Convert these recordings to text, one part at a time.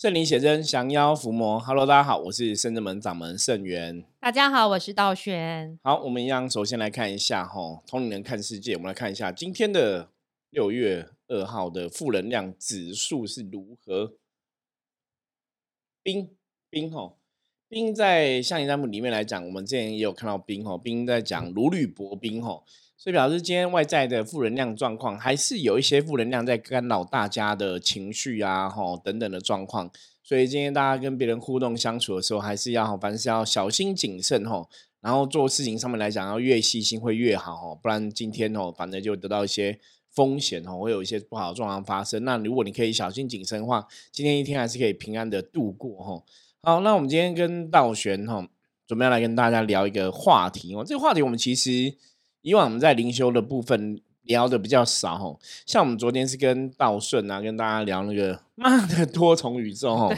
圣灵写真降妖伏魔，Hello，大家好，我是圣真门掌门圣元。大家好，我是道玄。好，我们一样，首先来看一下哈，同龄人看世界，我们来看一下今天的六月二号的负能量指数是如何。冰冰哈，冰在象棋占卜里面来讲，我们之前也有看到冰吼，冰在讲如履薄冰吼。所以表示今天外在的负能量状况，还是有一些负能量在干扰大家的情绪啊，吼等等的状况。所以今天大家跟别人互动相处的时候，还是要凡事要小心谨慎吼。然后做事情上面来讲，要越细心会越好吼，不然今天哦，反正就得到一些风险哦，会有一些不好的状况发生。那如果你可以小心谨慎的话，今天一天还是可以平安的度过吼。好，那我们今天跟道玄哈，准备要来跟大家聊一个话题哦。这个话题我们其实。以往我们在灵修的部分聊的比较少哈，像我们昨天是跟道顺啊，跟大家聊那个 妈的多重宇宙哈，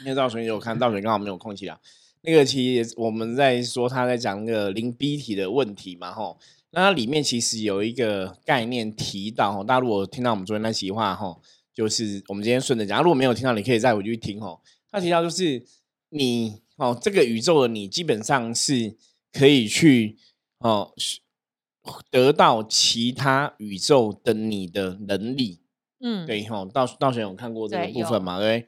因为道玄有看，道玄刚好没有空去聊。那个其实我们在说他在讲那个零 B 体的问题嘛哈，那它里面其实有一个概念提到哈，大家如果听到我们昨天那席话哈，就是我们今天顺着讲，如果没有听到，你可以再回去听吼。他提到就是你哦，这个宇宙的你基本上是可以去。哦，得到其他宇宙的你的能力，嗯，对哈，道道玄有看过这个部分嘛？对，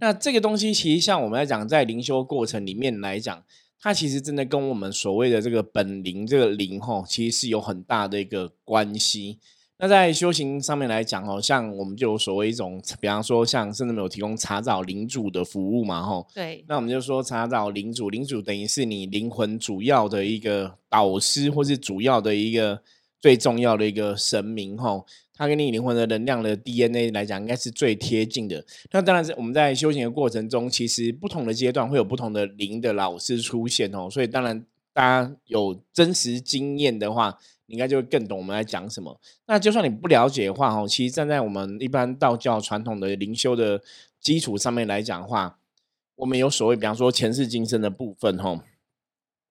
那这个东西其实像我们来讲，在灵修过程里面来讲，它其实真的跟我们所谓的这个本灵这个灵哈，其实是有很大的一个关系。那在修行上面来讲哦，像我们就有所谓一种，比方说像甚至没有提供查找领主的服务嘛，吼。对。那我们就说查找领主，领主等于是你灵魂主要的一个导师，或是主要的一个最重要的一个神明，吼。他跟你灵魂的能量的 DNA 来讲，应该是最贴近的。那当然是我们在修行的过程中，其实不同的阶段会有不同的灵的老师出现哦。所以当然大家有真实经验的话。你应该就会更懂我们在讲什么。那就算你不了解的话，哦，其实站在我们一般道教传统的灵修的基础上面来讲的话，我们有所谓，比方说前世今生的部分，哈。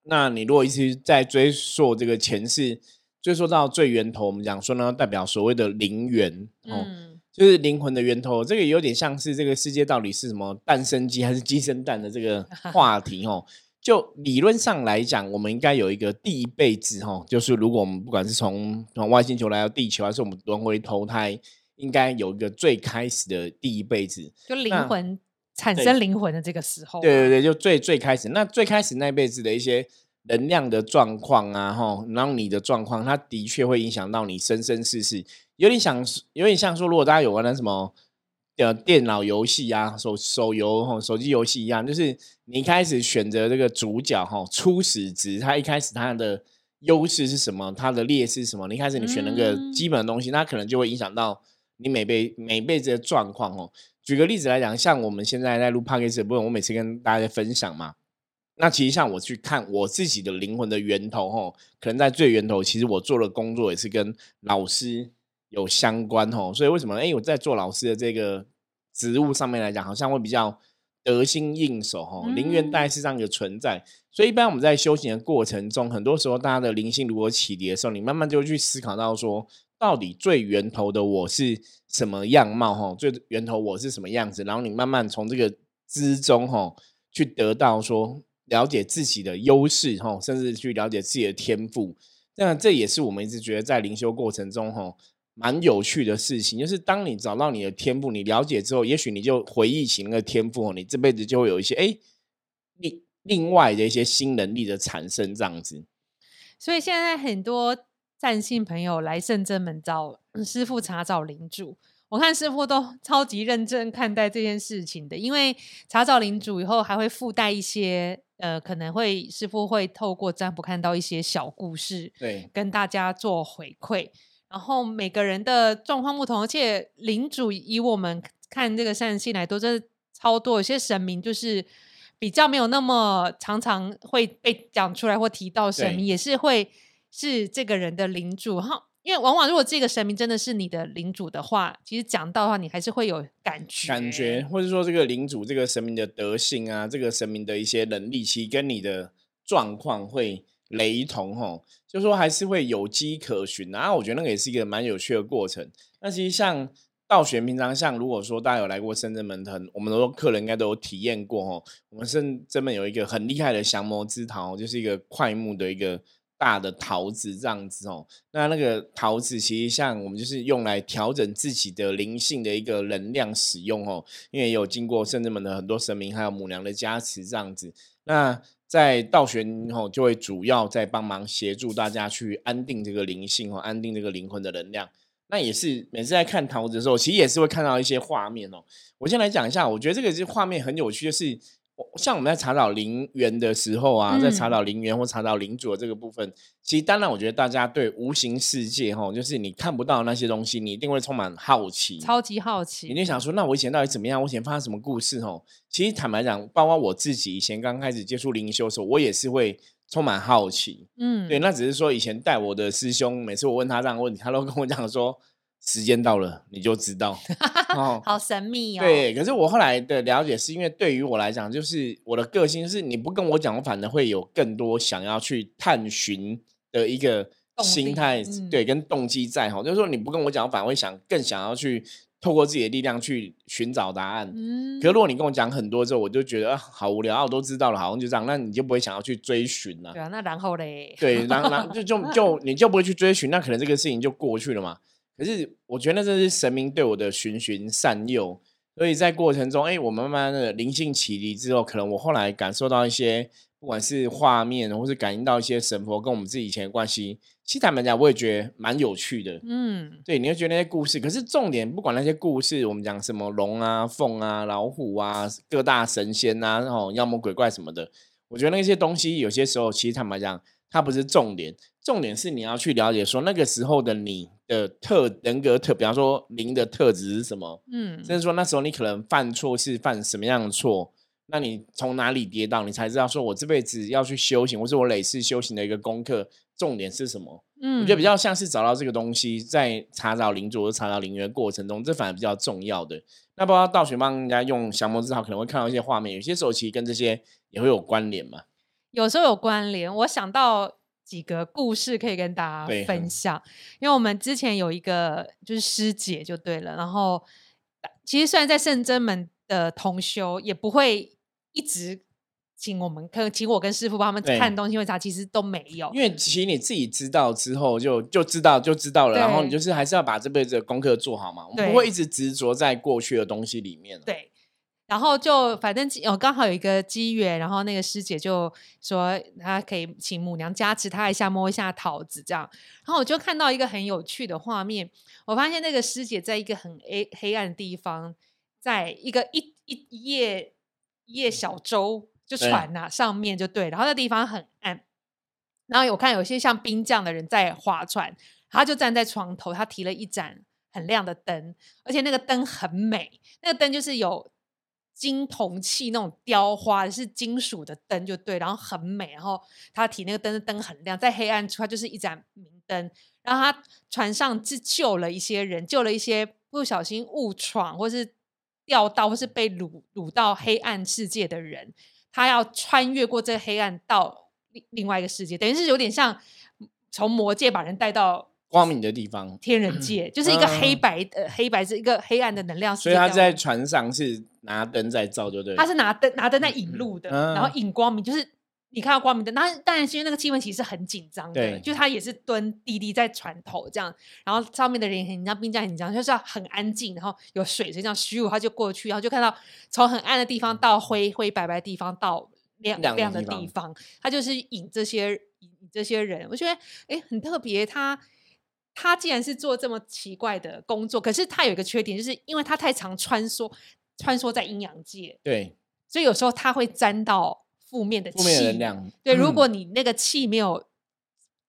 那你如果一直在追溯这个前世，追溯到最源头，我们讲说呢，代表所谓的灵源，哦，就是灵魂的源头。这个有点像是这个世界到底是什么诞生鸡还是鸡生蛋的这个话题，哦。就理论上来讲，我们应该有一个第一辈子哈，就是如果我们不管是从从外星球来到地球，还是我们轮回投胎，应该有一个最开始的第一辈子，就灵魂产生灵魂的这个时候。对对对，就最最开始，那最开始那辈子的一些能量的状况啊，哈，然后你的状况，它的确会影响到你生生世世，有点想，有点像说，如果大家有玩的什么。的电脑游戏啊，手手游哈，手机游戏一样，就是你一开始选择这个主角哈，初始值，它一开始它的优势是什么，它的劣势是什么？你一开始你选那个基本的东西，那可能就会影响到你每辈每辈子的状况哦。举个例子来讲，像我们现在在录 p o d c a s 部分，我每次跟大家分享嘛，那其实像我去看我自己的灵魂的源头哈，可能在最源头，其实我做的工作也是跟老师。有相关吼，所以为什么？哎，我在做老师的这个职务上面来讲，好像会比较得心应手吼。灵源代是这样一个存在，所以一般我们在修行的过程中，很多时候大家的灵性如果启迪的时候，你慢慢就会去思考到说，到底最源头的我是什么样貌吼？最源头我是什么样子？然后你慢慢从这个之中吼，去得到说了解自己的优势吼，甚至去了解自己的天赋。那这也是我们一直觉得在灵修过程中吼。蛮有趣的事情，就是当你找到你的天赋，你了解之后，也许你就回忆起那个天赋，你这辈子就会有一些哎，另另外的一些新能力的产生，这样子。所以现在很多占星朋友来圣真门找师傅查找灵主，我看师傅都 超级认真看待这件事情的，因为查找领主以后还会附带一些呃，可能会师傅会透过占卜看到一些小故事，对，跟大家做回馈。然后每个人的状况不同，而且领主以我们看这个善信来，都是超多。有些神明就是比较没有那么常常会被讲出来或提到，神明也是会是这个人的领主哈。因为往往如果这个神明真的是你的领主的话，其实讲到的话，你还是会有感觉，感觉或者说这个领主这个神明的德性啊，这个神明的一些能力，其实跟你的状况会。雷同吼，就说还是会有机可循啊。我觉得那个也是一个蛮有趣的过程。那其实像道玄平常像如果说大家有来过深圳门，很我们都客人应该都有体验过哦。我们深圳门有一个很厉害的降魔之桃，就是一个快木的一个大的桃子这样子哦。那那个桃子其实像我们就是用来调整自己的灵性的一个能量使用哦，因为有经过深圳门的很多神明还有母娘的加持这样子。那在道玄吼就会主要在帮忙协助大家去安定这个灵性哦，安定这个灵魂的能量。那也是每次在看桃子的时候，其实也是会看到一些画面哦。我先来讲一下，我觉得这个是画面很有趣，就是像我们在查找灵源的时候啊，在查找灵源或查找灵主的这个部分，其实当然我觉得大家对无形世界哈，就是你看不到那些东西，你一定会充满好奇，超级好奇。你就想说，那我以前到底怎么样？我以前发生什么故事？哦，其实坦白讲，包括我自己以前刚开始接触灵修的时候，我也是会充满好奇。嗯，对，那只是说以前带我的师兄，每次我问他这样的问题，他都跟我讲说。时间到了，你就知道。哦，好神秘哦。对，可是我后来的了解是因为对于我来讲，就是我的个性是，你不跟我讲，我反而会有更多想要去探寻的一个心态，对，跟动机在哈。就是说你不跟我讲，我反而会想更想要去透过自己的力量去寻找答案。嗯。可是如果你跟我讲很多之后，我就觉得好无聊啊，我都知道了，好像就这样，那你就不会想要去追寻了。对啊，那然后嘞？对，然后就就就 你就不会去追寻，那可能这个事情就过去了嘛。可是我觉得这是神明对我的循循善诱，所以在过程中，哎，我慢慢的灵性启迪之后，可能我后来感受到一些，不管是画面，或是感应到一些神佛跟我们自己以前的关系，其实坦白讲，我也觉得蛮有趣的。嗯，对，你会觉得那些故事，可是重点不管那些故事，我们讲什么龙啊、凤啊、老虎啊、各大神仙啊，然后妖魔鬼怪什么的，我觉得那些东西有些时候，其实坦白讲，它不是重点。重点是你要去了解说那个时候的你的特人格特，比方说零的特质是什么，嗯，甚至说那时候你可能犯错是犯什么样的错，那你从哪里跌倒，你才知道说我这辈子要去修行，或是我累世修行的一个功课重点是什么？嗯，我觉得比较像是找到这个东西，在查找灵主或查找灵源过程中，这反而比较重要的。那包括道玄帮人家用降魔之道，可能会看到一些画面，有些时候其实跟这些也会有关联嘛。有时候有关联，我想到。几个故事可以跟大家分享，因为我们之前有一个就是师姐就对了，然后其实虽然在圣真门的同修，也不会一直请我们，可请我跟师傅帮他们看东西，为啥？其实都没有，因为其实你自己知道之后，就就知道就知道了，然后你就是还是要把这辈子的功课做好嘛，我们不会一直执着在过去的东西里面。对。然后就反正哦，刚好有一个机缘，然后那个师姐就说她可以请母娘加持她一下，摸一下桃子这样。然后我就看到一个很有趣的画面，我发现那个师姐在一个很黑黑暗的地方，在一个一一一叶一叶小舟就船呐上面就对，然后那地方很暗。然后我看有些像兵将的人在划船，他就站在床头，他提了一盏很亮的灯，而且那个灯很美，那个灯就是有。金铜器那种雕花是金属的灯就对，然后很美，然后他提那个灯的灯很亮，在黑暗处它就是一盏明灯。然后他船上是救了一些人，救了一些不小心误闯或是掉到或是被掳掳到黑暗世界的人，他要穿越过这黑暗到另另外一个世界，等于是有点像从魔界把人带到。光明的地方，天人界就是一个黑白的黑白是一个黑暗的能量。所以他在船上是拿灯在照，就对？他是拿灯拿灯在引路的，然后引光明，就是你看到光明灯。那当然是因为那个气氛其实很紧张的，就他也是蹲滴滴在船头这样，然后上面的人很紧张，兵将很紧张，就是要很安静，然后有水水这样虚无，他就过去，然后就看到从很暗的地方到灰灰白白地方到亮亮的地方，他就是引这些引这些人。我觉得哎很特别，他。他既然是做这么奇怪的工作，可是他有一个缺点，就是因为他太常穿梭穿梭在阴阳界，对，所以有时候他会沾到负面的负面能量。对，如果你那个气没有，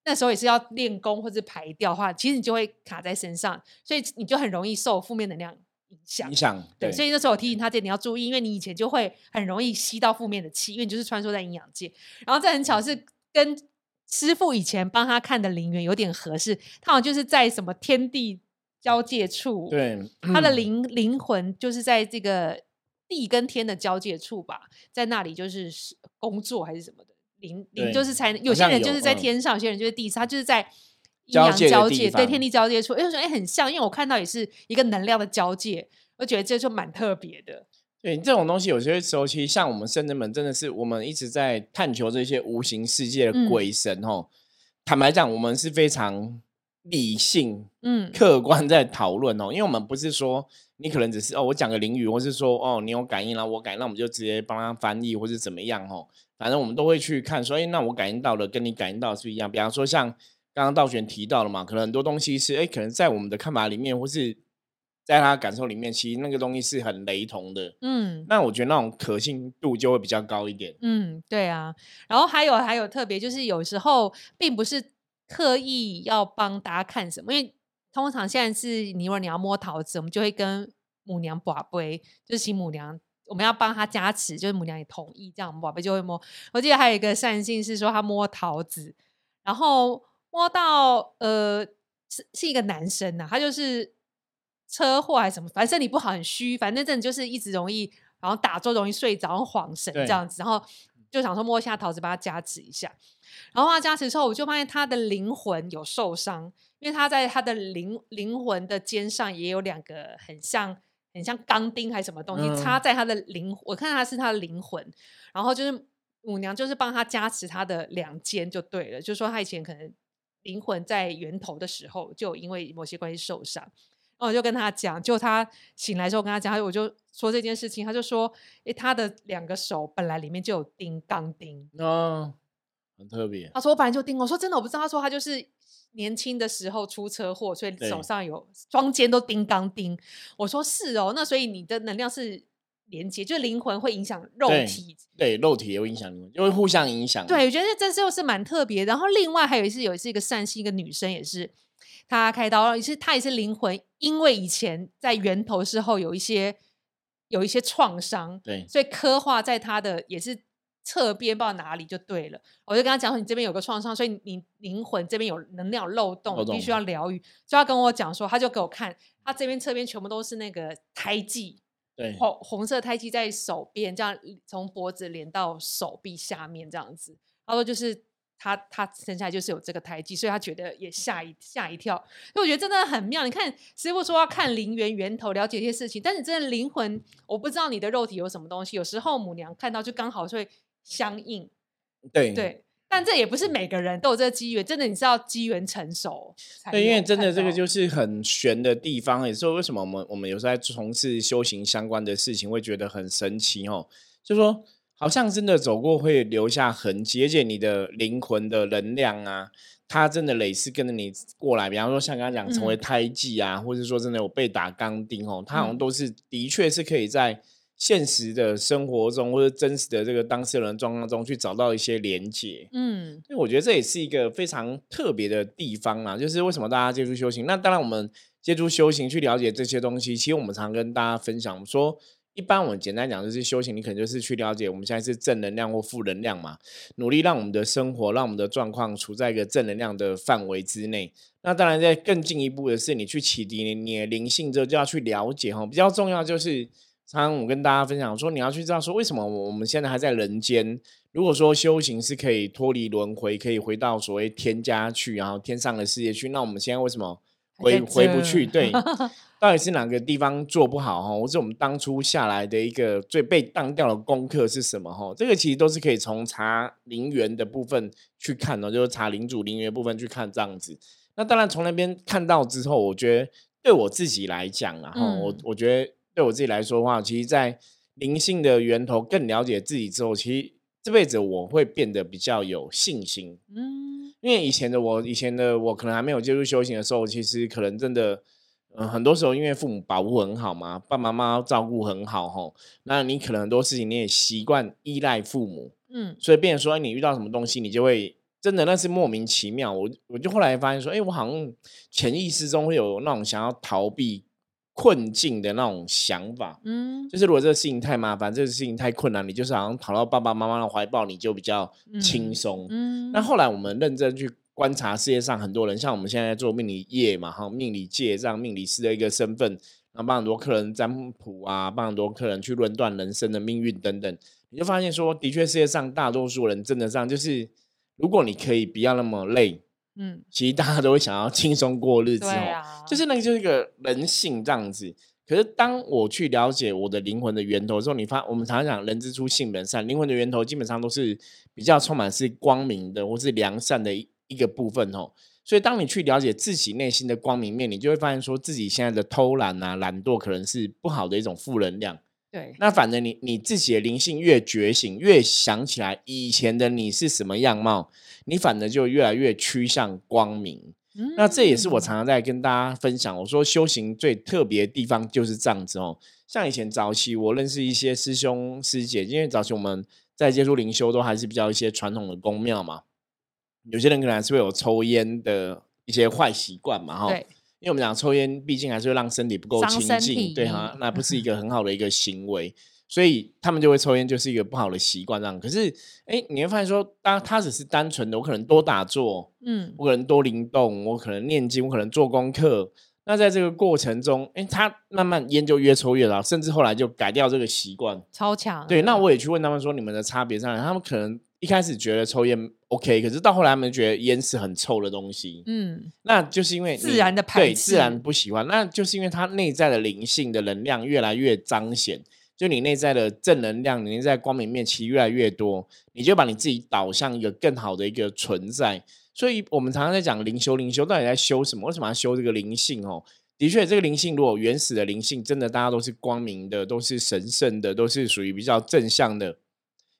那时候也是要练功或者排掉的话，其实你就会卡在身上，所以你就很容易受负面能量影响。影响对，所以那时候我提醒他这点要注意，因为你以前就会很容易吸到负面的气，因为你就是穿梭在阴阳界。然后这很巧是跟。师傅以前帮他看的陵园有点合适，他好像就是在什么天地交界处，对，他的灵灵魂就是在这个地跟天的交界处吧，在那里就是工作还是什么的灵灵，就是才有些人就是在天上，有些人就是地上，他就是在阴阳交界，对对天地交界处，哎，我说哎很像，因为我看到也是一个能量的交界，我觉得这就蛮特别的。对这种东西，有些时候其实像我们圣人们，真的是我们一直在探求这些无形世界的鬼神哦。坦白讲，我们是非常理性、嗯，客观在讨论哦，因为我们不是说你可能只是哦，我讲个灵语，或是说哦，你有感应了，我感，那我们就直接帮他翻译，或是怎么样哦。反正我们都会去看，所以那我感应到的跟你感应到是一样。比方说，像刚刚道玄提到了嘛，可能很多东西是哎，可能在我们的看法里面，或是在他感受里面，其实那个东西是很雷同的。嗯，那我觉得那种可信度就会比较高一点。嗯，对啊。然后还有还有特别，就是有时候并不是。刻意要帮大家看什么？因为通常现在是你如果你要摸桃子，我们就会跟母娘把杯，就是请母娘，我们要帮他加持，就是母娘也同意，这样我们宝贝就会摸。我记得还有一个善信是说他摸桃子，然后摸到呃是是一个男生呐，他就是车祸还是什么，反正身体不好很虚，反正这就是一直容易然后打坐容易睡着，然后晃神这样子，然后。就想说摸一下桃子，帮他加持一下。然后他加持之后，我就发现他的灵魂有受伤，因为他在他的灵灵魂的肩上也有两个很像很像钢钉还是什么东西插在他的灵，我看他是他的灵魂。然后就是母娘就是帮他加持他的两肩就对了，就是说他以前可能灵魂在源头的时候就因为某些关系受伤。我就跟他讲，就他醒来之后跟他讲，我就说这件事情，他就说，诶，他的两个手本来里面就有钉钢钉，哦，很特别。他说我本来就钉，我说真的我不知道。他说他就是年轻的时候出车祸，所以手上有双肩都钉钢钉。我说是哦，那所以你的能量是连接，就灵魂会影响肉体，对，肉体也会影响灵魂，就会互相影响。对，我觉得这这又是蛮特别。然后另外还有一次，有一次一个善心一个女生也是。他开刀，也是他也是灵魂，因为以前在源头时候有一些有一些创伤，对，所以刻画在他的也是侧边，不知道哪里就对了。我就跟他讲说，你这边有个创伤，所以你灵魂这边有能量漏洞，必须要疗愈。就要跟我讲说，他就给我看，他这边侧边全部都是那个胎记，对，红红色胎记在手边，这样从脖子连到手臂下面这样子。他说就是。他他生下来就是有这个胎记，所以他觉得也吓一吓一跳。所以我觉得真的很妙。你看师傅说要看灵源源头，了解一些事情，但是真的灵魂，我不知道你的肉体有什么东西。有时候母娘看到就刚好会相应。对对，但这也不是每个人都有这个机缘。真的，你是要机缘成熟。对，因为真的这个就是很玄的地方。也是为什么我们我们有时候在从事修行相关的事情，会觉得很神奇哦。就说。好像真的走过会留下痕迹，而且你的灵魂的能量啊，它真的累是跟着你过来。比方说像刚刚讲成为胎记啊，或者说真的有被打钢钉哦，它好像都是的确是可以在现实的生活中或者真实的这个当事人状况中去找到一些连接。嗯，因为我觉得这也是一个非常特别的地方啊，就是为什么大家接触修行？那当然我们接触修行去了解这些东西，其实我们常跟大家分享说。一般我们简单讲就是修行，你可能就是去了解我们现在是正能量或负能量嘛，努力让我们的生活、让我们的状况处在一个正能量的范围之内。那当然，在更进一步的是，你去启迪你的灵性之后，就要去了解哈。比较重要就是，常常我跟大家分享说，你要去知道说，为什么我们现在还在人间？如果说修行是可以脱离轮回，可以回到所谓天家去，然后天上的世界去，那我们现在为什么回回不去？对。到底是哪个地方做不好哈？或是我们当初下来的一个最被当掉的功课是什么哈？这个其实都是可以从查灵源的部分去看哦，就是查领主灵源部分去看这样子。那当然从那边看到之后，我觉得对我自己来讲啊，哈，我我觉得对我自己来说的话，其实，在灵性的源头更了解自己之后，其实这辈子我会变得比较有信心。嗯，因为以前的我，以前的我可能还没有接触修行的时候，其实可能真的。嗯，很多时候因为父母保护很好嘛，爸爸妈妈照顾很好吼，那你可能很多事情你也习惯依赖父母，嗯，所以变成说你遇到什么东西，你就会真的那是莫名其妙。我我就后来发现说，哎，我好像潜意识中会有那种想要逃避困境的那种想法，嗯，就是如果这个事情太麻烦，这个事情太困难，你就是好像跑到爸爸妈妈的怀抱，你就比较轻松。嗯，那后来我们认真去。观察世界上很多人，像我们现在做命理业嘛，哈，命理界这样命理师的一个身份，然后帮很多客人占卜啊，帮很多客人去论断人生的命运等等，你就发现说，的确世界上大多数人真的上就是，如果你可以不要那么累，嗯，其实大家都会想要轻松过日子哦，啊，就是那个就是一个人性这样子。可是当我去了解我的灵魂的源头的时候，你发我们常常讲人之初性本善，灵魂的源头基本上都是比较充满是光明的或是良善的一一个部分哦。所以当你去了解自己内心的光明面，你就会发现说自己现在的偷懒啊、懒惰可能是不好的一种负能量。对，那反正你你自己的灵性越觉醒，越想起来以前的你是什么样貌，你反而就越来越趋向光明。那这也是我嗯常常在跟大家分享，我说修行最特别的地方就是这样子哦。像以前早期我认识一些师兄师姐，因为早期我们在接触灵修都还是比较一些传统的宫庙嘛，有些人可能还是会有抽烟的一些坏习惯嘛，哈。对，因为我们讲抽烟，毕竟还是会让身体不够清净，对哈，那不是一个很好的一个行为，所以他们就会抽烟，就是一个不好的习惯这样。可是，哎，你会发现说，当他只是单纯的，我可能多打坐，嗯，我可能多灵动，我可能念经，我可能做功课。那在这个过程中，哎，他慢慢烟就越抽越少，甚至后来就改掉这个习惯。超强，对，那我也去问他们说，你们的差别在哪？他们可能一开始觉得抽烟 OK，可是到后来他们觉得烟是很臭的东西。嗯，那就是因为自然的排对自然不喜欢，那就是因为他内在的灵性的能量越来越彰显，就你内在的正能量，你内在光明面其实越来越多，你就把你自己导向一个更好的一个存在。所以我们常常在讲灵修，灵修到底在修什么？为什么要修这个灵性？哦，的确，这个灵性如果原始的灵性，真的大家都是光明的，都是神圣的，都是属于比较正向的。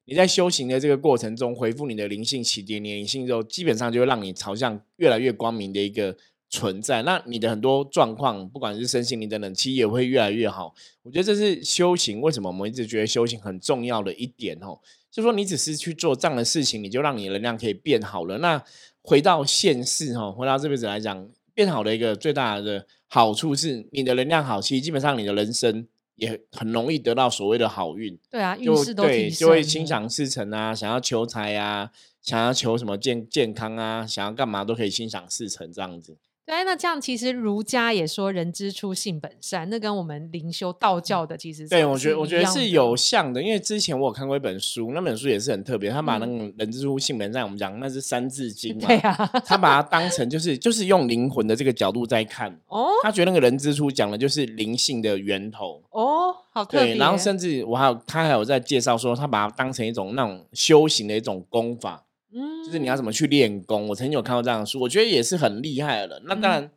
你在修行的这个过程中，回复你的灵性起点，你灵性之后，基本上就会让你朝向越来越光明的一个存在。那你的很多状况，不管是身心灵等等，其实也会越来越好。我觉得这是修行为什么我们一直觉得修行很重要的一点哦，就说你只是去做这样的事情，你就让你的能量可以变好了。那回到现世哈，回到这辈子来讲，变好的一个最大的好处是，你的能量好，其实基本上你的人生也很容易得到所谓的好运。对啊，运势都对，提就会心想事成啊，想要求财啊，想要求什么健健康啊，想要干嘛都可以心想事成这样子。对，那这样其实儒家也说人之初性本善，那跟我们灵修道教的其实对，我觉得我觉得是有像的，因为之前我有看过一本书，那本书也是很特别，他把那嗯个人之初性本善，我们讲那是三字经嘛，对啊，他把它当成就是就是用灵魂的这个角度在看，哦他觉得那个人之初讲的就是灵性的源头。哦，好特别，对，然后甚至我还有他还有在介绍说，他把它当成一种那种修行的一种功法，嗯，就是你要怎么去练功。我曾经有看过这样的书，我觉得也是很厉害的。那当然，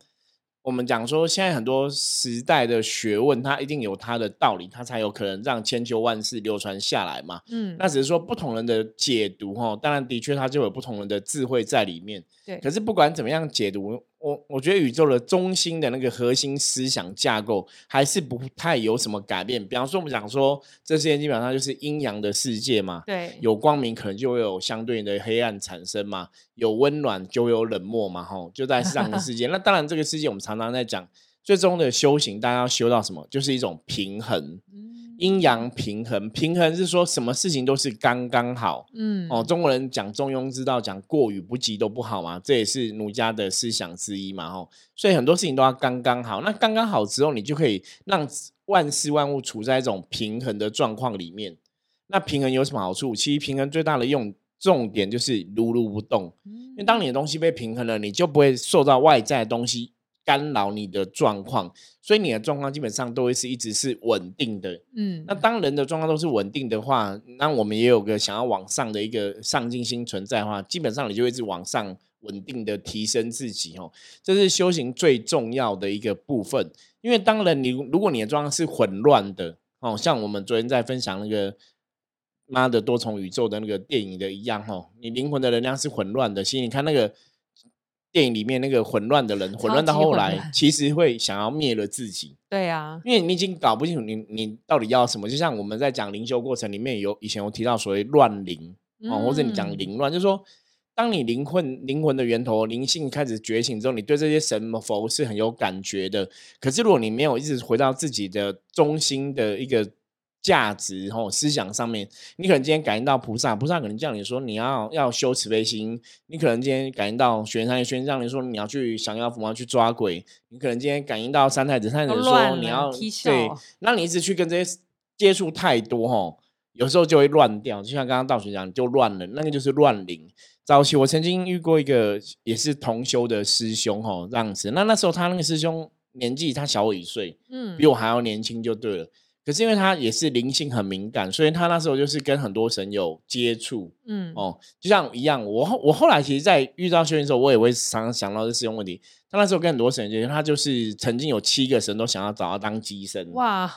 我们讲说现在很多时代的学问，它一定有它的道理，它才有可能让千秋万世流传下来嘛。嗯，那只是说不同人的解读哈，当然的确它就有不同人的智慧在里面。对，可是不管怎么样解读，我我觉得宇宙的中心的那个核心思想架构还是不太有什么改变。比方说，我们讲说这世界基本上就是阴阳的世界嘛，对，有光明可能就会有相对应的黑暗产生嘛，有温暖就有冷漠嘛，吼，就在这样的世界。那当然，这个世界我们常常在讲，最终的修行，大家要修到什么？就是一种平衡，嗯阴阳平衡。平衡是说什么事情都是刚刚好。嗯哦，中国人讲中庸之道，讲过与不及都不好嘛，这也是儒家的思想之一嘛，吼，所以很多事情都要刚刚好。那刚刚好之后，你就可以让万事万物处在一种平衡的状况里面。那平衡有什么好处？其实平衡最大的用重点就是如如不动，因为当你的东西被平衡了，你就不会受到外在的东西干扰你的状况，所以你的状况基本上都会是一直是稳定的。嗯那当人的状况都是稳定的话，那我们也有个想要往上的一个上进心存在的话，基本上你就会一直往上稳定的提升自己哦，这是修行最重要的一个部分。因为当然你如果你的状况是混乱的哦，像我们昨天在分享那个妈的多重宇宙的那个电影的一样哦，你灵魂的能量是混乱的，其实你看那个。电影里面那个混乱的人，混乱到后来，其实会想要灭了自己。对啊，因为你已经搞不清楚你你到底要什么，就像我们在讲灵修过程里面有以前有提到所谓乱灵哦，或者你讲嗯凌乱，就是说当你灵魂灵魂的源头灵性开始觉醒之后，你对这些神佛是很有感觉的。可是如果你没有一直回到自己的中心的一个价值哦思想上面，你可能今天感应到菩萨，菩萨可能叫你说你要要修慈悲心；你可能今天感应到玄山，玄让你说你要去降妖伏魔去抓鬼；你可能今天感应到三太子，三太子说你要对笑，那你一直去跟这些接触太多哦，有时候就会乱掉，就像刚刚道学讲，就乱了，那个就是乱灵。早期我曾经遇过一个也是同修的师兄哦，这样子。那那时候他那个师兄年纪他小我一岁，嗯，比我还要年轻就对了。可是因为他也是灵性很敏感，所以他那时候就是跟很多神有接触，嗯哦，就像一样。我后我后来其实，在遇到修行的时候，我也会常常想到这师兄问题。他那时候跟很多神接触，他就是曾经有七个神都想要找他当机身。哇！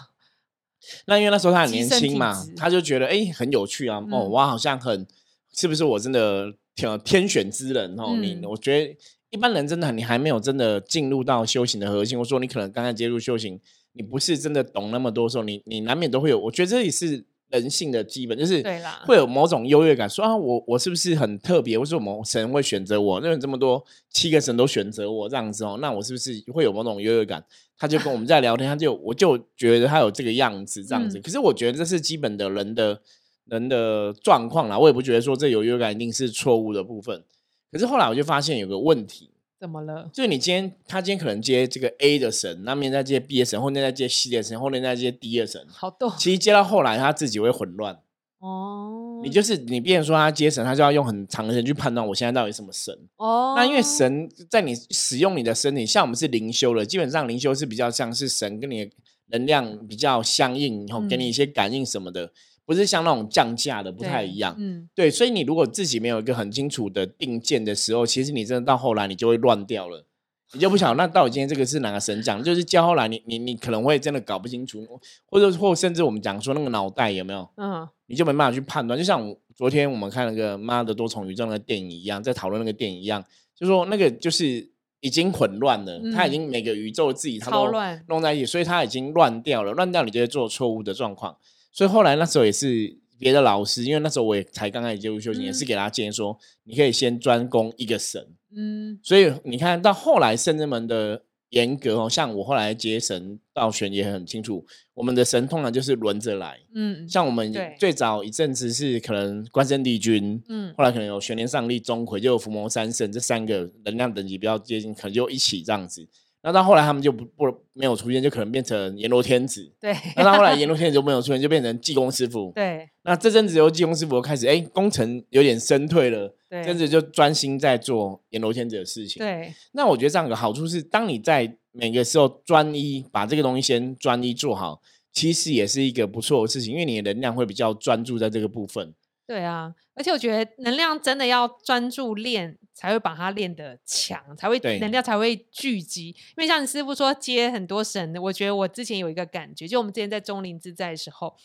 那因为那时候他很年轻嘛，他就觉得哎很有趣啊，哦，我好像很是不是我真的天天选之人哦？你我觉得一般人真的你还没有真的进入到修行的核心，我说你可能刚刚接触修行。你不是真的懂那么多时候，你你难免都会有。我觉得这也是人性的基本，就是会有某种优越感，说啊，我我是不是很特别？为什么神会选择我？因为这么多七个神都选择我这样子哦，那我是不是会有某种优越感？他就跟我们在聊天，他就我就觉得他有这个样子这样子。可是我觉得这是基本的人的人的状况啦，我也不觉得说这有优越感一定是错误的部分。可是后来我就发现有个问题。怎么了？就是你今天，他今天可能接这个 A 的神，那面再接 B 的神，后面再接 C 的神，后面再接 D 的神，好多。其实接到后来，他自己会混乱。哦，你就是你，变成说他接神，他就要用很长的时间去判断我现在到底什么神。哦，那因为神在你使用你的身体，像我们是灵修了，基本上灵修是比较像是神跟你的能量比较相应，然后给你一些感应什么的。不是像那种降价的不太一样，嗯，对，所以你如果自己没有一个很清楚的定见的时候，其实你真的到后来你就会乱掉了，你就不晓得那到底今天这个是哪个神讲，就是教后来你你你可能会真的搞不清楚，或者或甚至我们讲说那个脑袋有没有，嗯，你就没办法去判断，就像昨天我们看那个妈的多重宇宙那个电影一样，在讨论那个电影一样，就说那个就是已经混乱了，他已经每个宇宙自己他都弄在一起，所以他已经乱掉了，乱掉你就会做错误的状况。所以后来那时候也是别的老师，因为那时候我也才刚开始接触修行，也是给他建议说，你可以先专攻一个神。嗯，所以你看到后来圣人们的严格哦，像我后来接神道玄也很清楚，我们的神通常就是轮着来。嗯，像我们最早一阵子是可能关圣帝君，嗯，后来可能有玄年上帝钟馗，就有伏魔三圣，这三个能量等级比较接近，可能就一起这样子。那到后来他们就不不没有出现，就可能变成阎罗天子。对。那到后来阎罗天子就没有出现，就变成济公师傅。对。那这阵子由济公师傅开始，哎，工程有点身退了。对。这阵子就专心在做阎罗天子的事情。对。那我觉得这样的好处是，当你在每个时候专一把这个东西先专一做好，其实也是一个不错的事情，因为你的能量会比较专注在这个部分。对啊，而且我觉得能量真的要专注练。才会把它练得强，才会能量才会聚集。因为像你师傅说接很多神，我觉得我之前有一个感觉，就我们之前在中林自在的时候，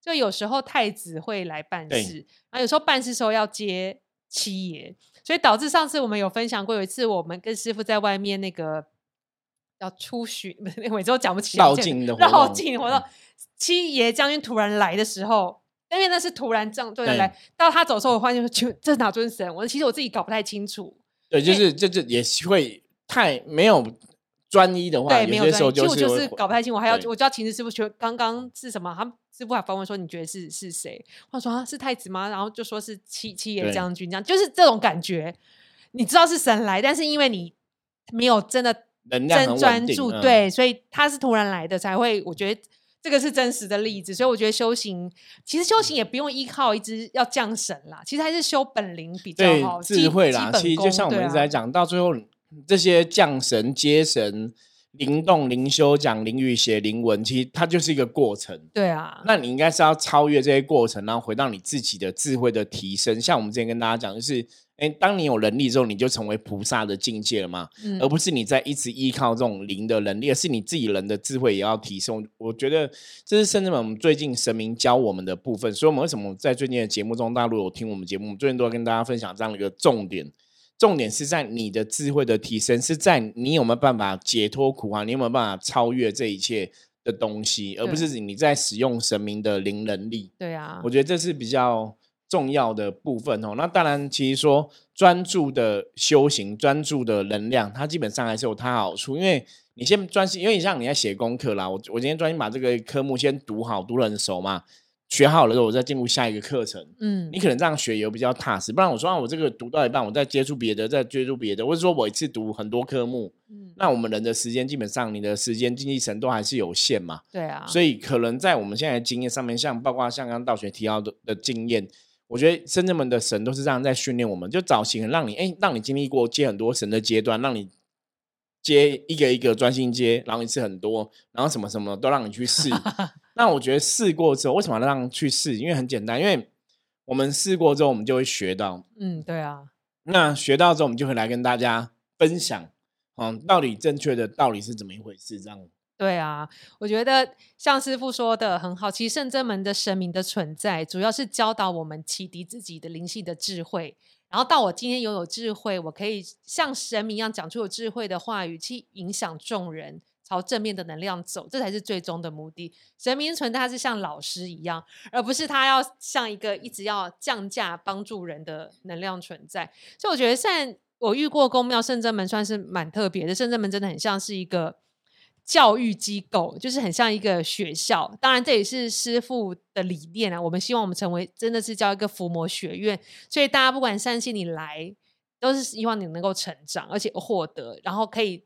就有时候太子会来办事，然后有时候办事时候要接七爷，所以导致上次我们有分享过，有一次我们跟师傅在外面那个要出巡，每次都讲不起绕境的绕境活动，七爷将军突然来的时候。因为那是突然这样对来，到他走的时候，我发现说，这是哪尊神？我其实我自己搞不太清楚。对，就是这这也会太没有专一的话，对，没有专一。其实我就是搞不太清，我还要我叫秦师师傅学刚刚是什么？他师傅还反问说：“你觉得是是谁？”我说：“是太子吗？”然后就说是七七爷将军，这样就是这种感觉。你知道是神来，但是因为你没有真的真专注，对，所以他是突然来的，才会我觉得。这个是真实的例子，所以我觉得修行其实修行也不用依靠一直要降神啦，其实还是修本灵比较好，智慧啦。其实就像我们一直在讲，到最后这些降神接神、灵动灵修、讲灵语、写灵文，其实它就是一个过程。对啊，那你应该是要超越这些过程，然后回到你自己的智慧的提升。像我们之前跟大家讲，就是。哎，当你有能力之后，你就成为菩萨的境界了嘛，而不是你在一直依靠这种灵的能力，而是你自己人的智慧也要提升。我觉得这是甚至我们最近神明教我们的部分。所以，我们为什么在最近的节目中，大陆有听我们节目，我们最近都要跟大家分享这样的一个重点。重点是在你的智慧的提升，是在你有没有办法解脱苦啊？你有没有办法超越这一切的东西，而不是你在使用神明的灵能力。对啊，我觉得这是比较。重要的部分哦，那当然，其实说专注的修行、专注的能量，它基本上还是有它好处。因为你先专心，因为你像你在写功课啦，我我今天专心把这个科目先读好、读很熟嘛，学好了之后，我再进入下一个课程。嗯。你可能这样学也比较踏实，不然我说啊，我这个读到一半，我再接触别的，再接触别的，或者说我一次读很多科目，嗯，那我们人的时间基本上你的时间精力神都还是有限嘛，对啊，所以可能在我们现在的经验上面，像包括像刚刚道学提到的的经验，我觉得深圳们的神都是这样在训练我们，就早期很让你哎，让你经历过接很多神的阶段，让你接一个一个专心接，然后一次很多，然后什么什么都让你去试。那我觉得试过之后，为什么要让去试？因为很简单，因为我们试过之后，我们就会学到。嗯，对啊，那学到之后，我们就会来跟大家分享，嗯，到底正确的道理是怎么一回事？这样。对啊，我觉得像师傅说的很好，其实圣真门的神明的存在，主要是教导我们启迪自己的灵性的智慧。然后到我今天拥有智慧，我可以像神明一样讲出有智慧的话语，去影响众人朝正面的能量走，这才是最终的目的。神明存在，他是像老师一样，而不是他要像一个一直要降价帮助人的能量存在。所以我觉得，现在我遇过宫庙圣真门算是蛮特别的，圣真门真的很像是一个。教育机构就是很像一个学校，当然这也是师傅的理念啊。我们希望我们成为真的是叫一个伏魔学院，所以大家不管善信你来，都是希望你能够成长，而且获得，然后可以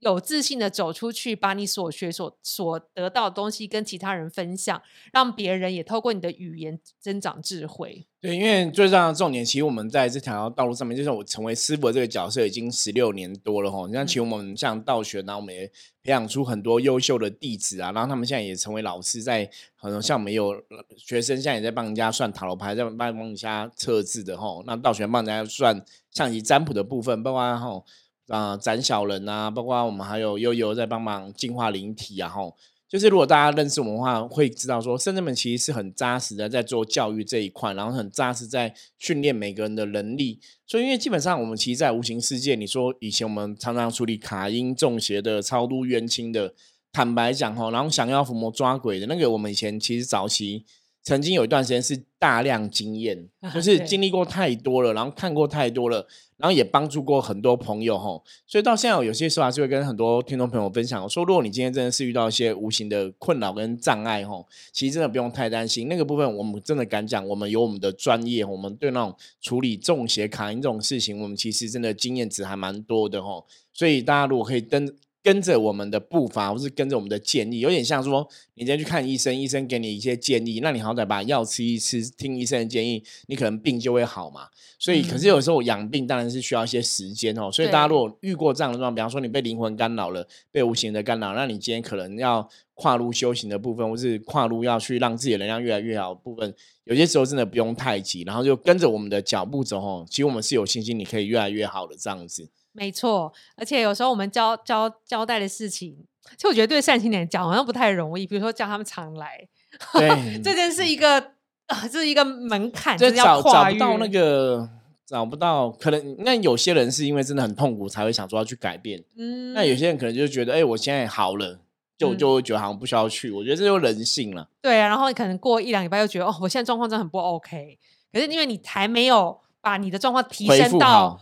有自信的走出去，把你所学所所得到的东西跟其他人分享，让别人也透过你的语言增长智慧。对，因为最重要的重点，其实我们在这条道路上面，就是我成为师傅的这个角色已经十六年多了哈。像其实我们像道学，然后我们也培养出很多优秀的弟子啊，然后他们现在也成为老师，在很多像我们有学生现在也在帮人家算塔罗牌，在帮帮人家测字的哈。那道学帮人家算象棋占卜的部分，包括哈啊斩小人啊，包括我们还有悠悠在帮忙净化灵体啊吼。就是如果大家认识我们的话，会知道说，深圳们其实是很扎实的在做教育这一块，然后很扎实在训练每个人的能力。所以，因为基本上我们其实，在无形世界，你说以前我们常常处理卡因中邪的、超度冤亲的，坦白讲哈，然后想要伏魔抓鬼的那个，我们以前其实早期曾经有一段时间是大量经验，就是经历过太多了，然后看过太多了。然后也帮助过很多朋友哈，所以到现在有些时候还是会跟很多听众朋友分享，说如果你今天真的是遇到一些无形的困扰跟障碍哈，其实真的不用太担心，那个部分我们真的敢讲，我们有我们的专业，我们对那种处理中邪卡因这种事情，我们其实真的经验值还蛮多的哈，所以大家如果可以跟跟着我们的步伐，或是跟着我们的建议，有点像说你今天去看医生，医生给你一些建议，那你好歹把药吃一吃，听医生的建议，你可能病就会好嘛。所以，可是有时候养病当然是需要一些时间哦。所以大家如果遇过这样的状况，比方说你被灵魂干扰了，被无形的干扰，那你今天可能要跨入修行的部分，或是跨入要去让自己的能量越来越好的部分，有些时候真的不用太急，然后就跟着我们的脚步走哦。其实我们是有信心，你可以越来越好的这样子。没错，而且有时候我们交交交代的事情，其实我觉得对善心点讲好像不太容易。比如说叫他们常来，对，这件是一个啊，这是一个门槛，就是要找找跨越不到那个，找不到，可能那有些人是因为真的很痛苦才会想说要去改变，嗯，那有些人可能就觉得，哎，我现在好了，就嗯就会觉得好像不需要去。我觉得这就人性了。对啊，然后你可能过一两礼拜又觉得哦，我现在状况真的很不 OK，可是因为你还没有把你的状况提升到好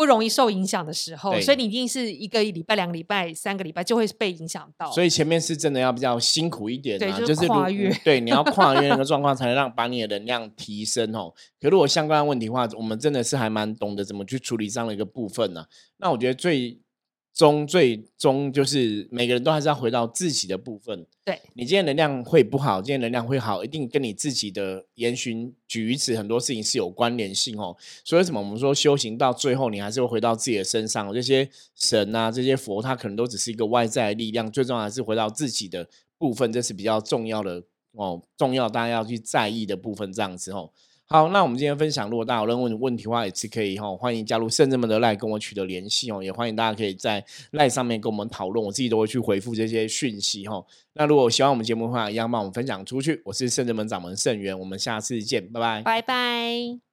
不容易受影响的时候，所以你一定是一个礼拜、两个礼拜、三个礼拜就会被影响到。所以前面是真的要比较辛苦一点啊，对就是就是如跨越对，你要跨越那个状况，才能让把你的能量提升哦。可如果相关的问题的话，我们真的是还蛮懂得怎么去处理这样的一个部分呢、那我觉得最终最终就是每个人都还是要回到自己的部分。对你今天能量会不好，今天能量会好，一定跟你自己的言行举止很多事情是有关联性哦。所以为什么我们说修行到最后，你还是会回到自己的身上？这些神啊，这些佛，它可能都只是一个外在的力量，最重要还是回到自己的部分，这是比较重要的哦，重要大家要去在意的部分。这样子哦。好，那我们今天分享，如果大家有任何问题的话，也是可以哈、欢迎加入圣人们的赖跟我取得联系哦，也欢迎大家可以在赖上面跟我们讨论，我自己都会去回复这些讯息哈、那如果喜欢我们节目的话，一样帮我们分享出去。我是圣人门掌门盛元，我们下次见，拜拜。拜拜。